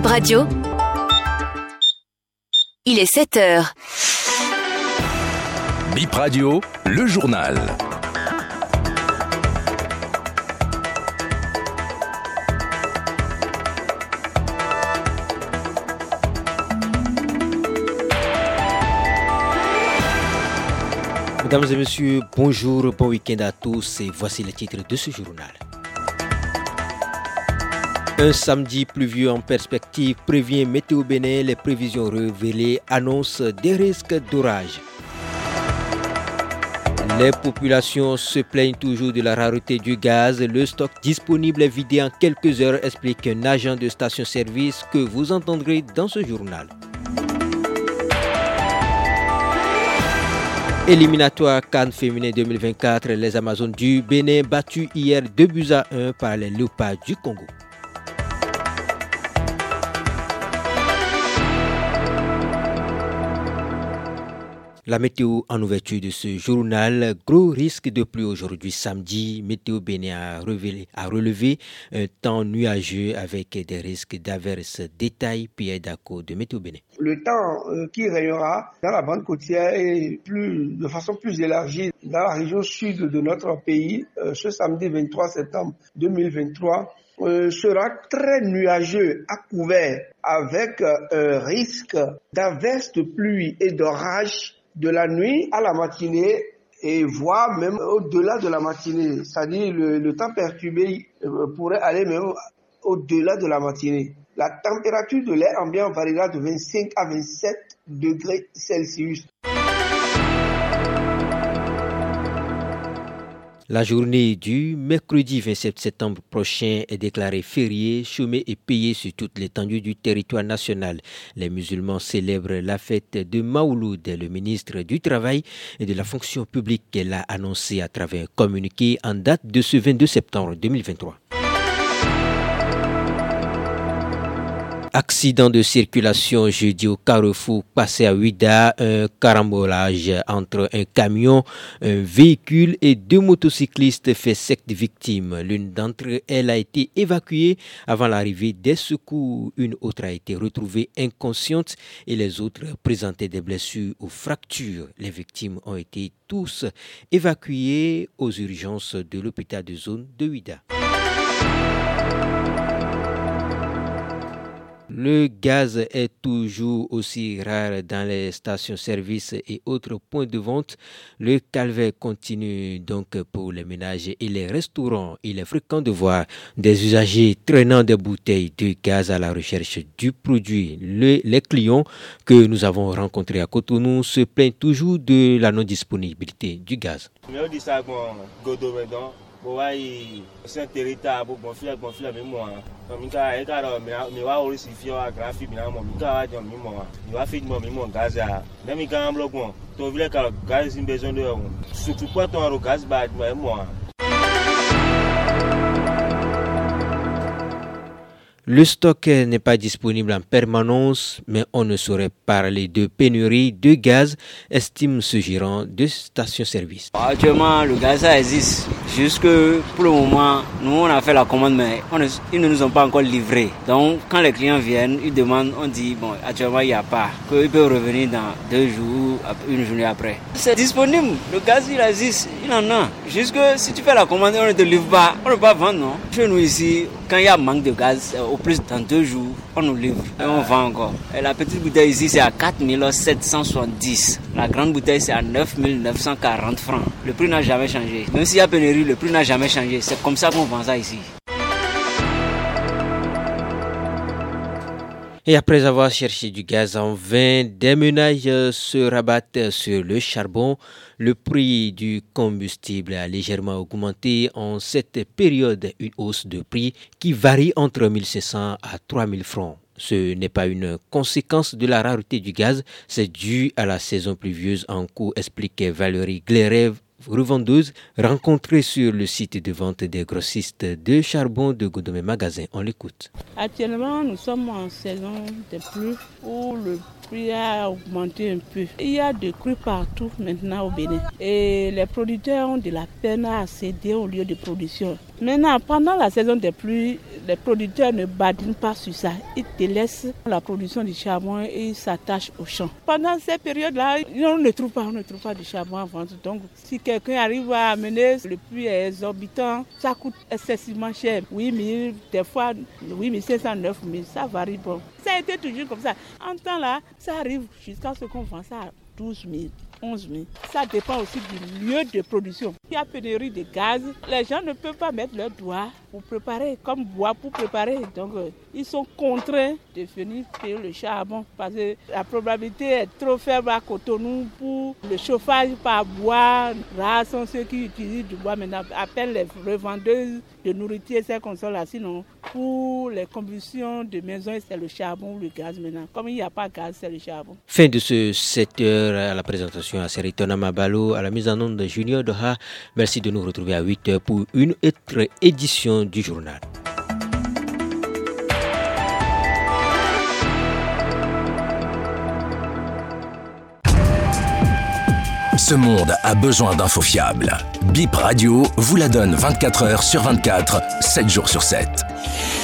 Bip Radio. Il est 7 heures. Bip Radio, le journal. Mesdames et messieurs, bonjour, bon week-end à tous et voici les titres de ce journal. Un samedi pluvieux en perspective prévient Météo Bénin, les prévisions révélées annoncent des risques d'orage. Les populations se plaignent toujours de la rareté du gaz. Le stock disponible est vidé en quelques heures, explique un agent de station-service que vous entendrez dans ce journal. Éliminatoire Cannes féminin 2024, les Amazones du Bénin battues hier 2 buts à 1 par les Léopards du Congo. La météo en ouverture de ce journal, gros risque de pluie aujourd'hui samedi. Météo Bénin a, relevé un temps nuageux avec des risques d'averses. Détail Pierre Daco de Météo Bénin. Le temps euh, qui régnera dans la bande côtière et plus, de façon plus élargie dans la région sud de notre pays euh, ce samedi 23 septembre 2023 euh, sera très nuageux à couvert avec un risque d'averses de pluie et d'orage de la nuit à la matinée et voire même au-delà de la matinée. C'est-à-dire le, temps perturbé euh, pourrait aller même au-delà de la matinée. La température de l'air ambiant variera de 25 à 27 degrés Celsius. La journée du mercredi 27 septembre prochain est déclarée fériée, chômée et payée sur toute l'étendue du territoire national. Les musulmans célèbrent la fête de Maouloud. Le ministre du Travail et de la fonction publique l'a annoncé à travers un communiqué en date de ce 22 septembre 2023. Accident de circulation jeudi au carrefour passé à Ouida, un carambolage entre un camion, un véhicule et deux motocyclistes fait sept victimes. L'une d'entre elles a été évacuée avant l'arrivée des secours. Une autre a été retrouvée inconsciente et les autres présentaient des blessures ou fractures. Les victimes ont été tous évacuées aux urgences de l'hôpital de zone de Ouida. Le gaz est toujours aussi rare dans les stations-service et autres points de vente. Le calvaire continue donc pour les ménages et les restaurants. Il est fréquent de voir des usagers traînant des bouteilles de gaz à la recherche du produit. les clients que nous avons rencontrés à Cotonou se plaignent toujours de la non-disponibilité du gaz bowai senterita bo gbɔnfilɛ gbɔnfilɛ mi mɔ wa mi ka e ka dɔ mi wa orisi fiyɛ wa grafi mi na mɔ mi ka wa jɔ mi mɔ wa mi wa fi mɔ mi mɔ gaze a ne mi ka an bulɔ gbɔn tovilɛ ka gaze si bezɔn do yɛ o ro gaze ba jumɛn mɔ wa. Le stock n'est pas disponible en permanence, mais on ne saurait parler de pénurie de gaz, estime ce gérant de station-service. Actuellement, le gaz existe. Jusque pour le moment, nous on a fait la commande, mais ils ne nous ont pas encore livré. Donc, quand les clients viennent, ils demandent, on dit, bon, actuellement il n'y a pas, qu'ils peuvent revenir dans deux jours, une journée après. C'est disponible, le gaz il existe, il en a. Jusque si tu fais la commande, on ne te livre pas, on ne peut pas vendre, non? Chez nous ici, quand il y a manque de gaz, plus dans deux jours, on nous livre et on vend encore. Et la petite bouteille ici, c'est à 4770. La grande bouteille, c'est à 9940 francs. Le prix n'a jamais changé. Même s'il y a pénurie, le prix n'a jamais changé. C'est comme ça qu'on vend ça ici. Et après avoir cherché du gaz en vain, des ménages se rabattent sur le charbon. Le prix du combustible a légèrement augmenté en cette période, une hausse de prix qui varie entre 1500 à 3000 francs. Ce n'est pas une conséquence de la rareté du gaz, c'est dû à la saison pluvieuse en cours, expliquait Valérie Glerev, revendeuse rencontrée sur le site de vente des grossistes de charbon de Godomé Magasin. On l'écoute. Actuellement, nous sommes en saison de pluie où le prix a augmenté un peu. Il y a des crues partout maintenant au Bénin. Et les producteurs ont de la peine à accéder au lieu de production. Maintenant, pendant la saison des pluies, les producteurs ne badinent pas sur ça. Ils délaissent la production du charbon et ils s'attachent au champ. Pendant ces périodes-là, on ne trouve pas, on ne trouve pas de charbon à vendre. Donc, si quelqu'un arrive à amener le est exorbitant, ça coûte excessivement cher. 8 000, des fois 8 500, 9 000, ça varie. Bon. Ça a été toujours comme ça. En temps là, ça arrive jusqu'à ce qu'on vend ça à 12 000. 11 000. Ça dépend aussi du lieu de production. Il y a pénurie de gaz. Les gens ne peuvent pas mettre leurs doigts pour préparer, comme bois pour préparer. Donc, euh, ils sont contraints de venir payer le charbon parce que la probabilité est trop faible à Cotonou pour le chauffage par bois. Rares sont ceux qui utilisent du bois maintenant. Appellent les revendeuses de nourriture, ces consoles-là. Sinon, pour les combustions de maison, c'est le charbon ou le gaz maintenant. Comme il n'y a pas de gaz, c'est le charbon. Fin de ce 7 heures à la présentation à Seritona Mabalo, à la mise en onde de Junior Doha. Merci de nous retrouver à 8 heures pour une autre édition du journal. Ce monde a besoin d'infos fiables. Bip Radio vous la donne 24 heures sur 24, 7 jours sur 7. Yeah.